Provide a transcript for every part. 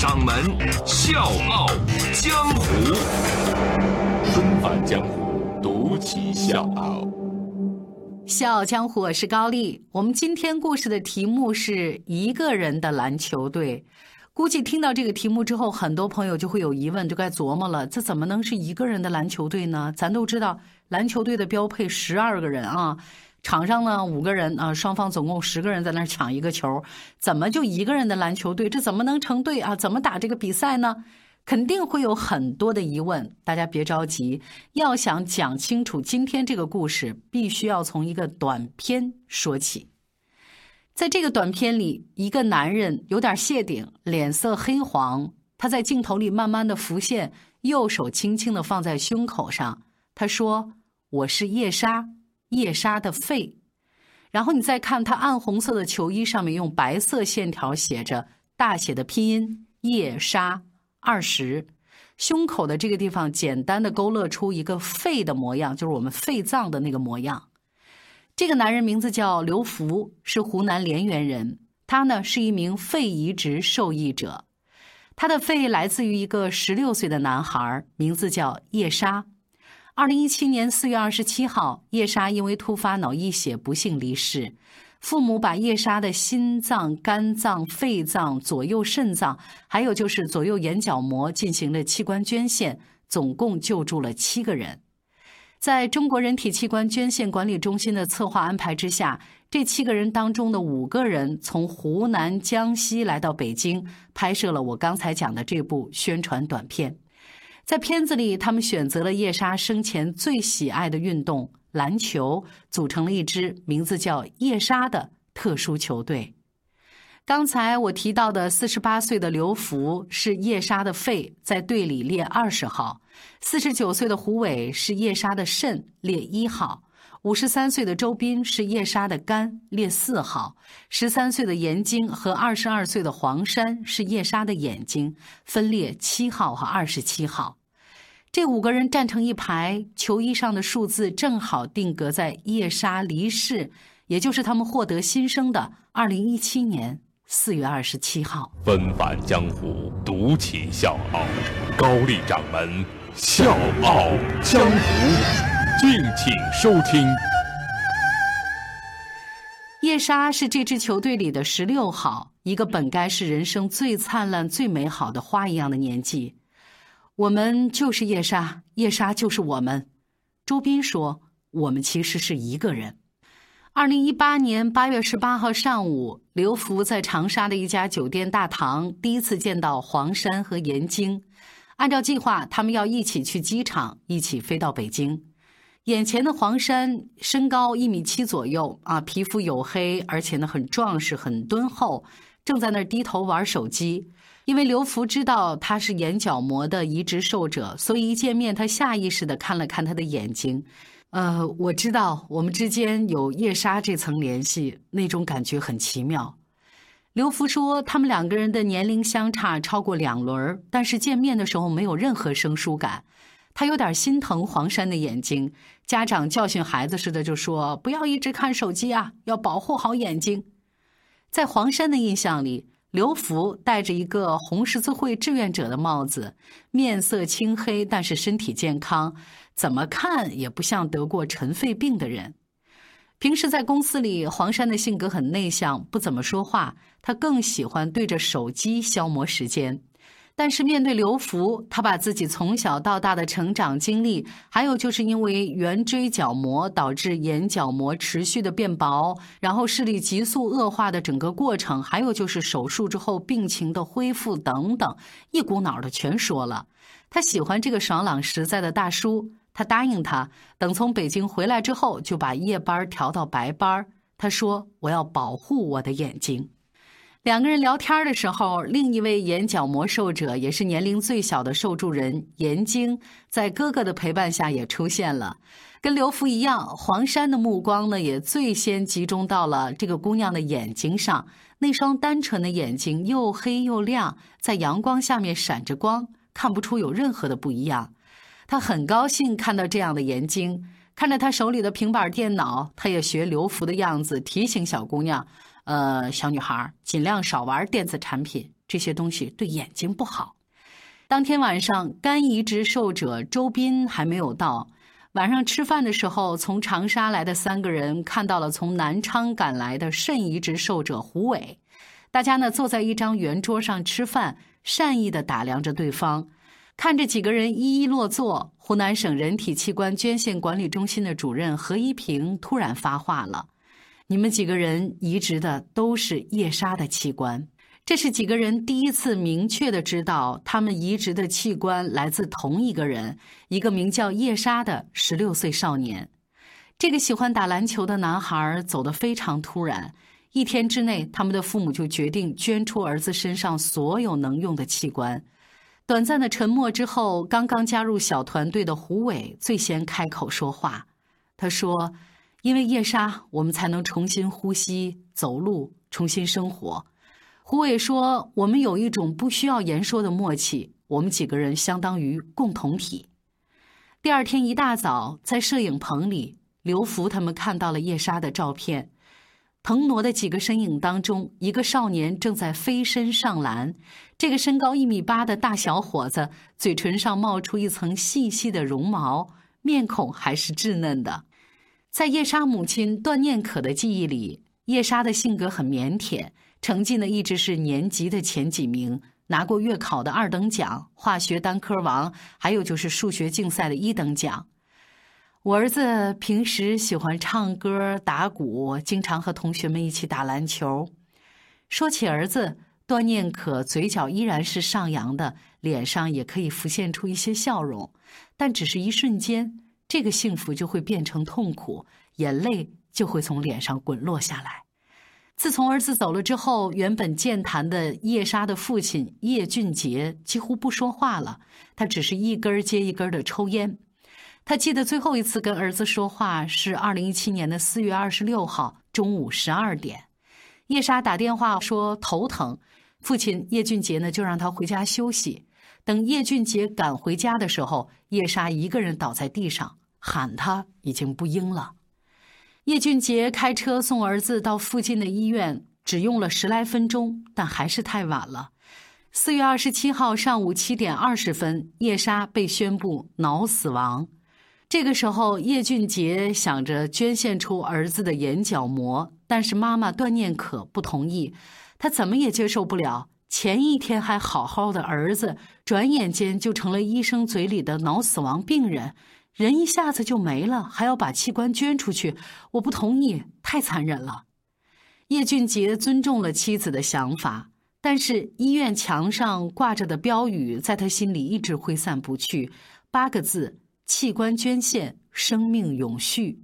掌门笑傲江湖，重返江湖，独骑笑傲。笑傲江湖，我是高丽。我们今天故事的题目是一个人的篮球队。估计听到这个题目之后，很多朋友就会有疑问，就该琢磨了：这怎么能是一个人的篮球队呢？咱都知道，篮球队的标配十二个人啊，场上呢五个人啊，双方总共十个人在那抢一个球，怎么就一个人的篮球队？这怎么能成队啊？怎么打这个比赛呢？肯定会有很多的疑问。大家别着急，要想讲清楚今天这个故事，必须要从一个短片说起。在这个短片里，一个男人有点谢顶，脸色黑黄。他在镜头里慢慢的浮现，右手轻轻的放在胸口上。他说：“我是叶莎，叶莎的肺。”然后你再看他暗红色的球衣上面用白色线条写着大写的拼音“叶莎二十”，胸口的这个地方简单的勾勒出一个肺的模样，就是我们肺脏的那个模样。这个男人名字叫刘福，是湖南涟源人。他呢是一名肺移植受益者，他的肺来自于一个十六岁的男孩，名字叫叶莎。二零一七年四月二十七号，叶莎因为突发脑溢血不幸离世。父母把叶莎的心脏、肝脏、肺脏、左右肾脏，还有就是左右眼角膜进行了器官捐献，总共救助了七个人。在中国人体器官捐献管理中心的策划安排之下，这七个人当中的五个人从湖南、江西来到北京，拍摄了我刚才讲的这部宣传短片。在片子里，他们选择了叶莎生前最喜爱的运动——篮球，组成了一支名字叫“叶莎”的特殊球队。刚才我提到的四十八岁的刘福是叶莎的肺，在队里列二十号；四十九岁的胡伟是叶莎的肾，列一号；五十三岁的周斌是叶莎的肝，列四号；十三岁的严晶和二十二岁的黄山是叶莎的眼睛，分列七号和二十七号。这五个人站成一排，球衣上的数字正好定格在叶莎离世，也就是他们获得新生的二零一七年。四月二十七号，纷返江湖，独起笑傲，高丽掌门笑傲江湖，敬请收听。叶莎是这支球队里的十六号，一个本该是人生最灿烂、最美好的花一样的年纪。我们就是夜莎，夜莎就是我们。周斌说：“我们其实是一个人。”二零一八年八月十八号上午，刘福在长沙的一家酒店大堂第一次见到黄山和严晶。按照计划，他们要一起去机场，一起飞到北京。眼前的黄山身高一米七左右，啊，皮肤黝黑，而且呢很壮实，很敦厚，正在那儿低头玩手机。因为刘福知道他是眼角膜的移植受者，所以一见面，他下意识的看了看他的眼睛。呃，我知道我们之间有夜莎这层联系，那种感觉很奇妙。刘福说，他们两个人的年龄相差超过两轮，但是见面的时候没有任何生疏感。他有点心疼黄山的眼睛，家长教训孩子似的就说：“不要一直看手机啊，要保护好眼睛。”在黄山的印象里，刘福戴着一个红十字会志愿者的帽子，面色青黑，但是身体健康。怎么看也不像得过尘肺病的人。平时在公司里，黄山的性格很内向，不怎么说话。他更喜欢对着手机消磨时间。但是面对刘福，他把自己从小到大的成长经历，还有就是因为圆锥角膜导致眼角膜持续的变薄，然后视力急速恶化的整个过程，还有就是手术之后病情的恢复等等，一股脑的全说了。他喜欢这个爽朗实在的大叔。他答应他，等从北京回来之后，就把夜班调到白班。他说：“我要保护我的眼睛。”两个人聊天的时候，另一位眼角膜受者，也是年龄最小的受助人严晶，在哥哥的陪伴下也出现了。跟刘福一样，黄山的目光呢，也最先集中到了这个姑娘的眼睛上。那双单纯的眼睛又黑又亮，在阳光下面闪着光，看不出有任何的不一样。他很高兴看到这样的严晶，看着他手里的平板电脑，他也学刘福的样子，提醒小姑娘。呃，小女孩尽量少玩电子产品，这些东西对眼睛不好。当天晚上，肝移植受者周斌还没有到。晚上吃饭的时候，从长沙来的三个人看到了从南昌赶来的肾移植受者胡伟。大家呢坐在一张圆桌上吃饭，善意的打量着对方。看着几个人一一落座，湖南省人体器官捐献管理中心的主任何一平突然发话了。你们几个人移植的都是叶莎的器官，这是几个人第一次明确的知道，他们移植的器官来自同一个人，一个名叫叶莎的十六岁少年。这个喜欢打篮球的男孩走得非常突然，一天之内，他们的父母就决定捐出儿子身上所有能用的器官。短暂的沉默之后，刚刚加入小团队的胡伟最先开口说话，他说。因为叶莎，我们才能重新呼吸、走路、重新生活。胡伟说：“我们有一种不需要言说的默契，我们几个人相当于共同体。”第二天一大早，在摄影棚里，刘福他们看到了叶莎的照片。腾挪的几个身影当中，一个少年正在飞身上篮。这个身高一米八的大小伙子，嘴唇上冒出一层细细的绒毛，面孔还是稚嫩的。在叶莎母亲段念可的记忆里，叶莎的性格很腼腆，成绩呢一直是年级的前几名，拿过月考的二等奖、化学单科王，还有就是数学竞赛的一等奖。我儿子平时喜欢唱歌、打鼓，经常和同学们一起打篮球。说起儿子，段念可嘴角依然是上扬的，脸上也可以浮现出一些笑容，但只是一瞬间。这个幸福就会变成痛苦，眼泪就会从脸上滚落下来。自从儿子走了之后，原本健谈的叶莎的父亲叶俊杰几乎不说话了，他只是一根接一根的抽烟。他记得最后一次跟儿子说话是二零一七年的四月二十六号中午十二点，叶莎打电话说头疼，父亲叶俊杰呢就让他回家休息。等叶俊杰赶回家的时候，叶莎一个人倒在地上。喊他已经不应了。叶俊杰开车送儿子到附近的医院，只用了十来分钟，但还是太晚了。四月二十七号上午七点二十分，叶莎被宣布脑死亡。这个时候，叶俊杰想着捐献出儿子的眼角膜，但是妈妈段念可不同意，他怎么也接受不了。前一天还好好的儿子，转眼间就成了医生嘴里的脑死亡病人。人一下子就没了，还要把器官捐出去，我不同意，太残忍了。叶俊杰尊重了妻子的想法，但是医院墙上挂着的标语在他心里一直挥散不去，八个字：器官捐献，生命永续。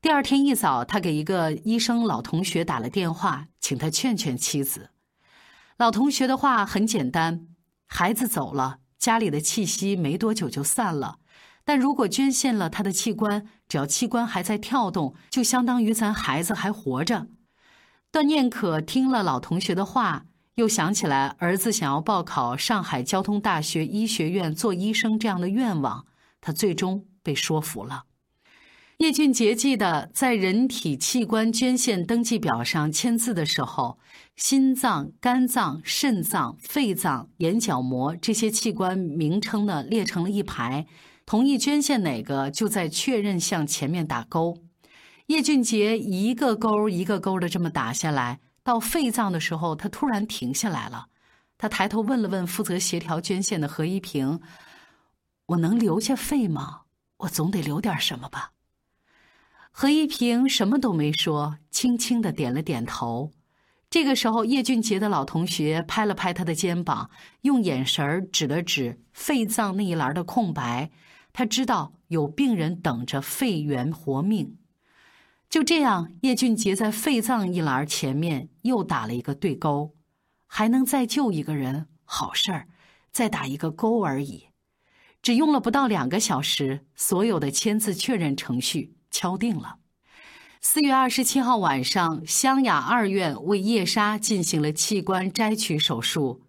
第二天一早，他给一个医生老同学打了电话，请他劝劝妻子。老同学的话很简单：孩子走了，家里的气息没多久就散了。但如果捐献了他的器官，只要器官还在跳动，就相当于咱孩子还活着。段念可听了老同学的话，又想起来儿子想要报考上海交通大学医学院做医生这样的愿望，他最终被说服了。叶俊杰记得，在人体器官捐献登记表上签字的时候，心脏、肝脏、肾脏、肺脏、眼角膜这些器官名称呢列成了一排。同意捐献哪个，就在确认项前面打勾。叶俊杰一个勾一个勾的这么打下来，到肺脏的时候，他突然停下来了。他抬头问了问负责协调捐献的何一平：“我能留下肺吗？我总得留点什么吧？”何一平什么都没说，轻轻的点了点头。这个时候，叶俊杰的老同学拍了拍他的肩膀，用眼神指了指肺脏那一栏的空白。他知道有病人等着肺源活命。就这样，叶俊杰在肺脏一栏前面又打了一个对勾，还能再救一个人，好事儿，再打一个勾而已。只用了不到两个小时，所有的签字确认程序敲定了。四月二十七号晚上，湘雅二院为叶莎进行了器官摘取手术。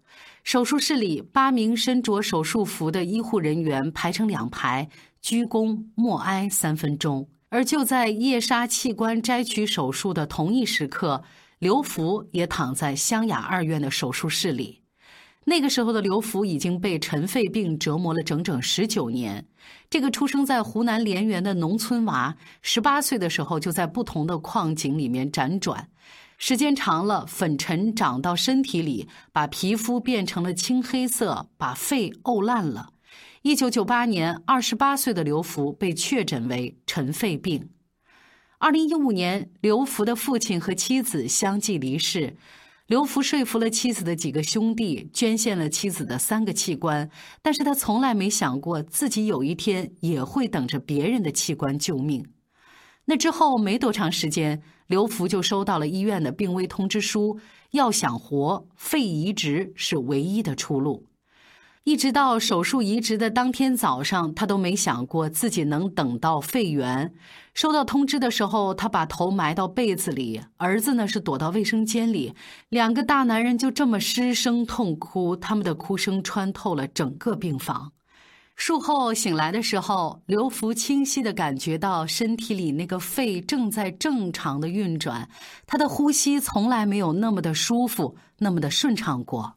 手术室里，八名身着手术服的医护人员排成两排，鞠躬默哀三分钟。而就在叶莎器官摘取手术的同一时刻，刘福也躺在湘雅二院的手术室里。那个时候的刘福已经被尘肺病折磨了整整十九年。这个出生在湖南涟源的农村娃，十八岁的时候就在不同的矿井里面辗转，时间长了，粉尘长到身体里，把皮肤变成了青黑色，把肺沤烂了。一九九八年，二十八岁的刘福被确诊为尘肺病。二零一五年，刘福的父亲和妻子相继离世。刘福说服了妻子的几个兄弟，捐献了妻子的三个器官，但是他从来没想过自己有一天也会等着别人的器官救命。那之后没多长时间，刘福就收到了医院的病危通知书，要想活，肺移植是唯一的出路。一直到手术移植的当天早上，他都没想过自己能等到肺源。收到通知的时候，他把头埋到被子里，儿子呢是躲到卫生间里，两个大男人就这么失声痛哭，他们的哭声穿透了整个病房。术后醒来的时候，刘福清晰地感觉到身体里那个肺正在正常的运转，他的呼吸从来没有那么的舒服，那么的顺畅过。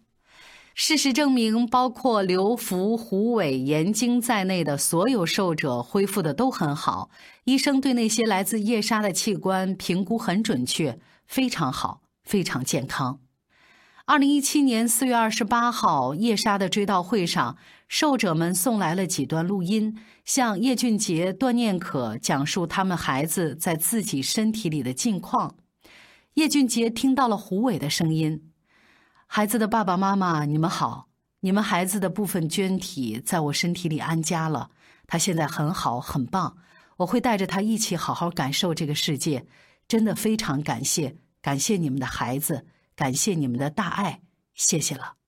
事实证明，包括刘福、胡伟、严晶在内的所有受者恢复的都很好。医生对那些来自叶莎的器官评估很准确，非常好，非常健康。二零一七年四月二十八号，叶莎的追悼会上，受者们送来了几段录音，向叶俊杰、段念可讲述他们孩子在自己身体里的近况。叶俊杰听到了胡伟的声音。孩子的爸爸妈妈，你们好！你们孩子的部分捐体在我身体里安家了，他现在很好，很棒。我会带着他一起好好感受这个世界。真的非常感谢，感谢你们的孩子，感谢你们的大爱，谢谢了。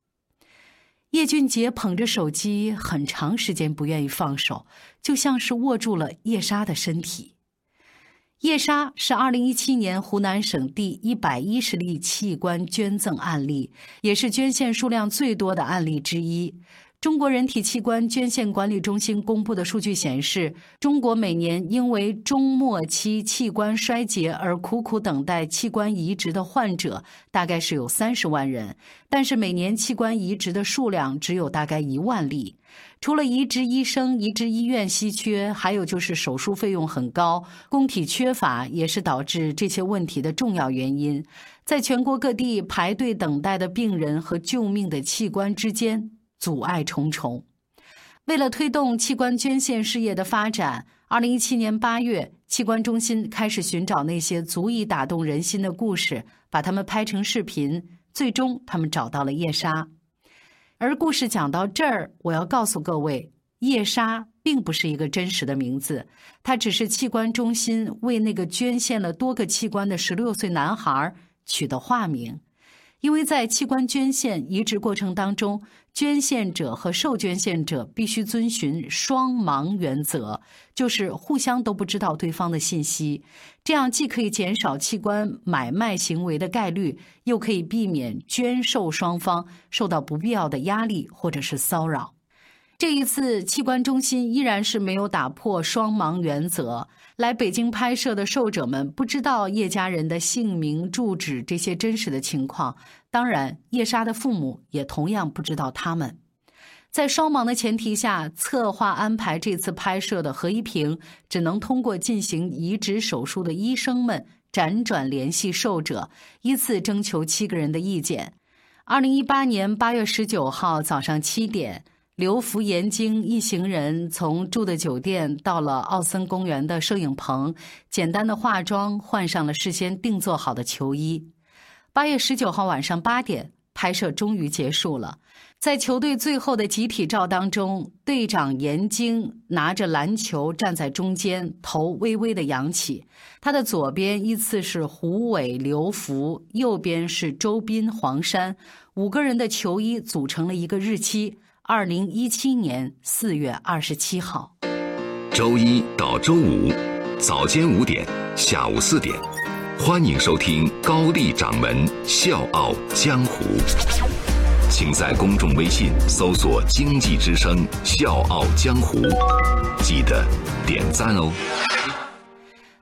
叶俊杰捧着手机很长时间不愿意放手，就像是握住了叶莎的身体。叶莎是二零一七年湖南省第一百一十例器官捐赠案例，也是捐献数量最多的案例之一。中国人体器官捐献管理中心公布的数据显示，中国每年因为中末期器官衰竭而苦苦等待器官移植的患者大概是有三十万人，但是每年器官移植的数量只有大概一万例。除了移植医生、移植医院稀缺，还有就是手术费用很高，供体缺乏也是导致这些问题的重要原因。在全国各地排队等待的病人和救命的器官之间。阻碍重重。为了推动器官捐献事业的发展，二零一七年八月，器官中心开始寻找那些足以打动人心的故事，把它们拍成视频。最终，他们找到了叶莎。而故事讲到这儿，我要告诉各位，叶莎并不是一个真实的名字，她只是器官中心为那个捐献了多个器官的十六岁男孩取的化名。因为在器官捐献移植过程当中，捐献者和受捐献者必须遵循双盲原则，就是互相都不知道对方的信息。这样既可以减少器官买卖行为的概率，又可以避免捐受双方受到不必要的压力或者是骚扰。这一次，器官中心依然是没有打破双盲原则。来北京拍摄的受者们不知道叶家人的姓名、住址这些真实的情况，当然，叶莎的父母也同样不知道他们。在双盲的前提下，策划安排这次拍摄的何一平只能通过进行移植手术的医生们辗转联系受者，依次征求七个人的意见。二零一八年八月十九号早上七点。刘福、严晶一行人从住的酒店到了奥森公园的摄影棚，简单的化妆，换上了事先定做好的球衣。八月十九号晚上八点，拍。摄终于结束了。在球队最后的集体照当中，队长严晶拿着篮球站在中间，头微微的扬起。他的左边依次是胡伟、刘福，右边是周斌、黄山。五个人的球衣组成了一个日期：二零一七年四月二十七号。周一到周五，早间五点，下午四点，欢迎收听高丽掌门笑傲江湖。请在公众微信搜索“经济之声笑傲江湖”，记得点赞哦。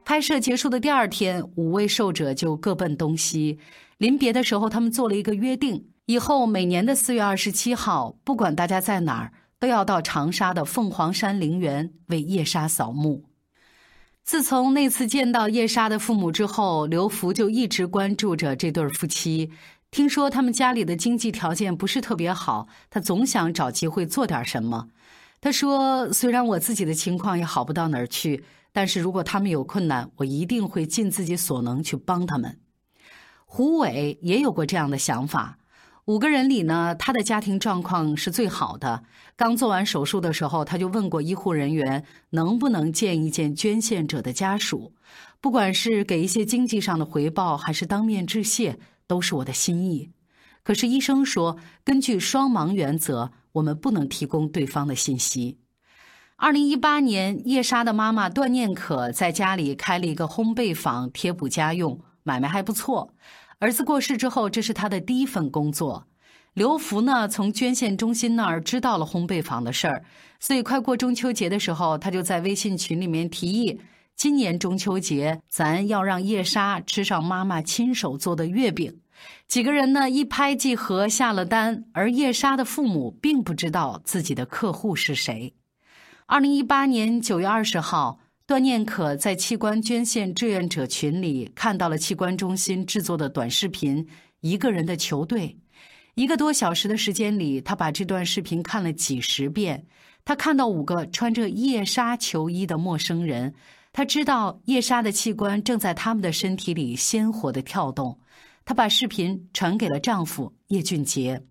拍摄结束的第二天，五位受者就各奔东西。临别的时候，他们做了一个约定：以后每年的四月二十七号，不管大家在哪儿，都要到长沙的凤凰山陵园为叶莎扫墓。自从那次见到叶莎的父母之后，刘福就一直关注着这对夫妻。听说他们家里的经济条件不是特别好，他总想找机会做点什么。他说：“虽然我自己的情况也好不到哪儿去，但是如果他们有困难，我一定会尽自己所能去帮他们。”胡伟也有过这样的想法。五个人里呢，他的家庭状况是最好的。刚做完手术的时候，他就问过医护人员能不能见一见捐献者的家属，不管是给一些经济上的回报，还是当面致谢。都是我的心意，可是医生说，根据双盲原则，我们不能提供对方的信息。二零一八年，叶莎的妈妈段念可在家里开了一个烘焙坊，贴补家用，买卖还不错。儿子过世之后，这是他的第一份工作。刘福呢，从捐献中心那儿知道了烘焙坊的事儿，所以快过中秋节的时候，他就在微信群里面提议。今年中秋节，咱要让叶莎吃上妈妈亲手做的月饼。几个人呢一拍即合下了单，而叶莎的父母并不知道自己的客户是谁。二零一八年九月二十号，段念可在器官捐献志愿者群里看到了器官中心制作的短视频《一个人的球队》。一个多小时的时间里，他把这段视频看了几十遍。他看到五个穿着叶莎球衣的陌生人。他知道叶莎的器官正在他们的身体里鲜活的跳动，她把视频传给了丈夫叶俊杰。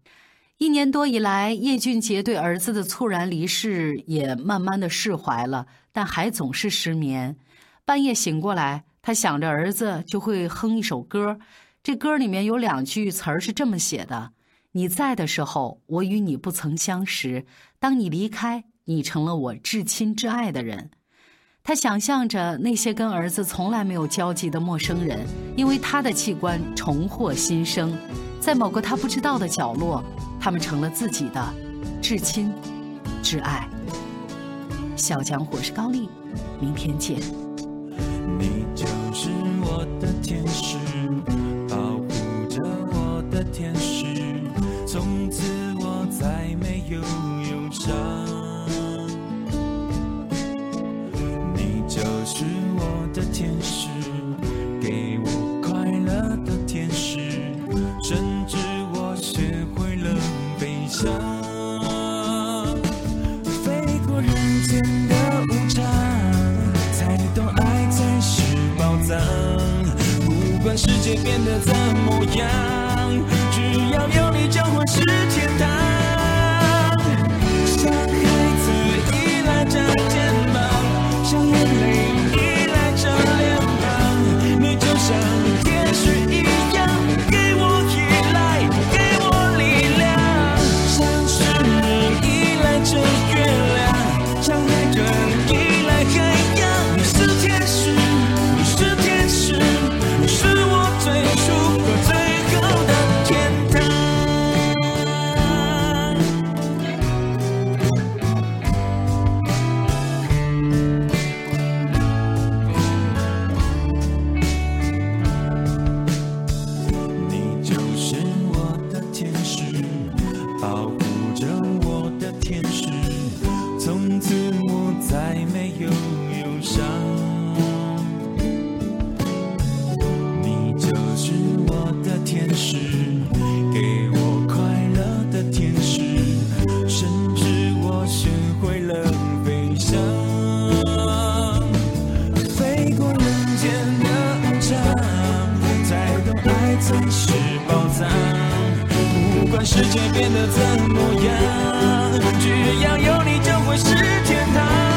一年多以来，叶俊杰对儿子的猝然离世也慢慢的释怀了，但还总是失眠。半夜醒过来，他想着儿子，就会哼一首歌。这歌里面有两句词儿是这么写的：“你在的时候，我与你不曾相识；当你离开，你成了我至亲至爱的人。”他想象着那些跟儿子从来没有交集的陌生人，因为他的器官重获新生，在某个他不知道的角落，他们成了自己的至亲、至爱。小江湖是高丽，明天见。界变得怎么样，只要有你就会世界变得怎么样？只要有你就会是天堂。